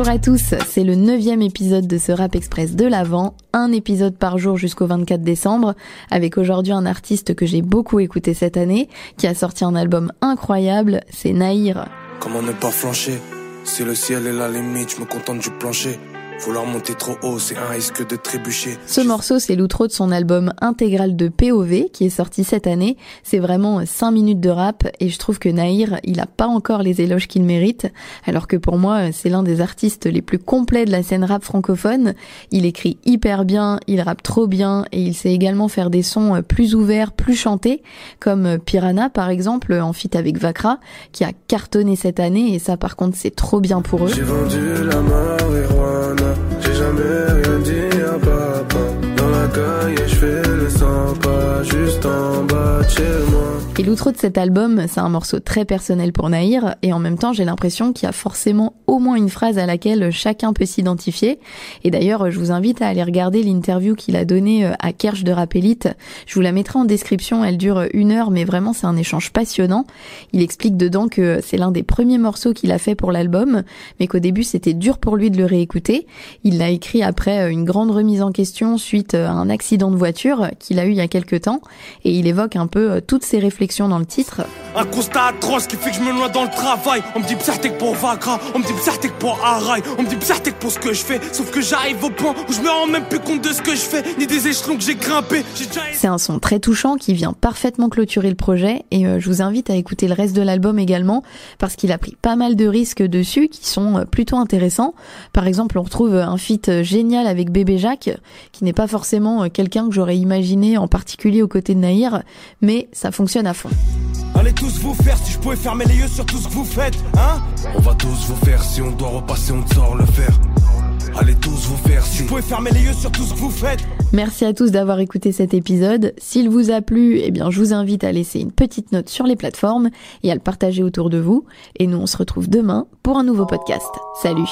Bonjour à tous, c'est le neuvième épisode de ce Rap Express de l'Avent, un épisode par jour jusqu'au 24 décembre, avec aujourd'hui un artiste que j'ai beaucoup écouté cette année, qui a sorti un album incroyable, c'est Naïr. Comment ne pas flancher? Si le ciel est la limite, je me contente du plancher. Vouloir monter trop haut, c'est un risque de trébucher. Ce morceau, c'est l'outro de son album intégral de POV qui est sorti cette année. C'est vraiment 5 minutes de rap et je trouve que Naïr, il a pas encore les éloges qu'il mérite. Alors que pour moi, c'est l'un des artistes les plus complets de la scène rap francophone. Il écrit hyper bien, il rappe trop bien et il sait également faire des sons plus ouverts, plus chantés, comme Piranha par exemple en feat avec Vakra qui a cartonné cette année et ça par contre c'est trop bien pour eux. J'ai vendu la j'ai jamais rien dit à papa. Dans la caille, je fais le 100 pas juste en bas. Et l'outro de cet album, c'est un morceau très personnel pour Naïr, et en même temps, j'ai l'impression qu'il y a forcément au moins une phrase à laquelle chacun peut s'identifier. Et d'ailleurs, je vous invite à aller regarder l'interview qu'il a donnée euh, à Kersh de Rapelite. Je vous la mettrai en description, elle dure une heure, mais vraiment c'est un échange passionnant. Il explique dedans que c'est l'un des premiers morceaux qu'il a fait pour l'album, mais qu'au début c'était dur pour lui de le réécouter. Il l'a écrit après euh, une grande remise en question suite euh, à un accident de voiture qu'il a eu il y a quelques temps, et il évoque un peu toutes ses réflexions dans le titre. C'est un son très touchant qui vient parfaitement clôturer le projet et euh, je vous invite à écouter le reste de l'album également parce qu'il a pris pas mal de risques dessus qui sont euh, plutôt intéressants. Par exemple, on retrouve un feat génial avec Bébé Jacques qui n'est pas forcément euh, quelqu'un que j'aurais imaginé en particulier aux côtés de Naïr, mais ça fonctionne à fond. Allez tous vous faire si je pouvais fermer les yeux sur tout ce que vous faites, hein On va tous vous faire si on doit repasser, on sort le fer. Allez tous vous faire si. Je pouvais fermer les yeux sur tout ce que vous faites. Merci à tous d'avoir écouté cet épisode. S'il vous a plu, eh bien, je vous invite à laisser une petite note sur les plateformes et à le partager autour de vous. Et nous, on se retrouve demain pour un nouveau podcast. Salut!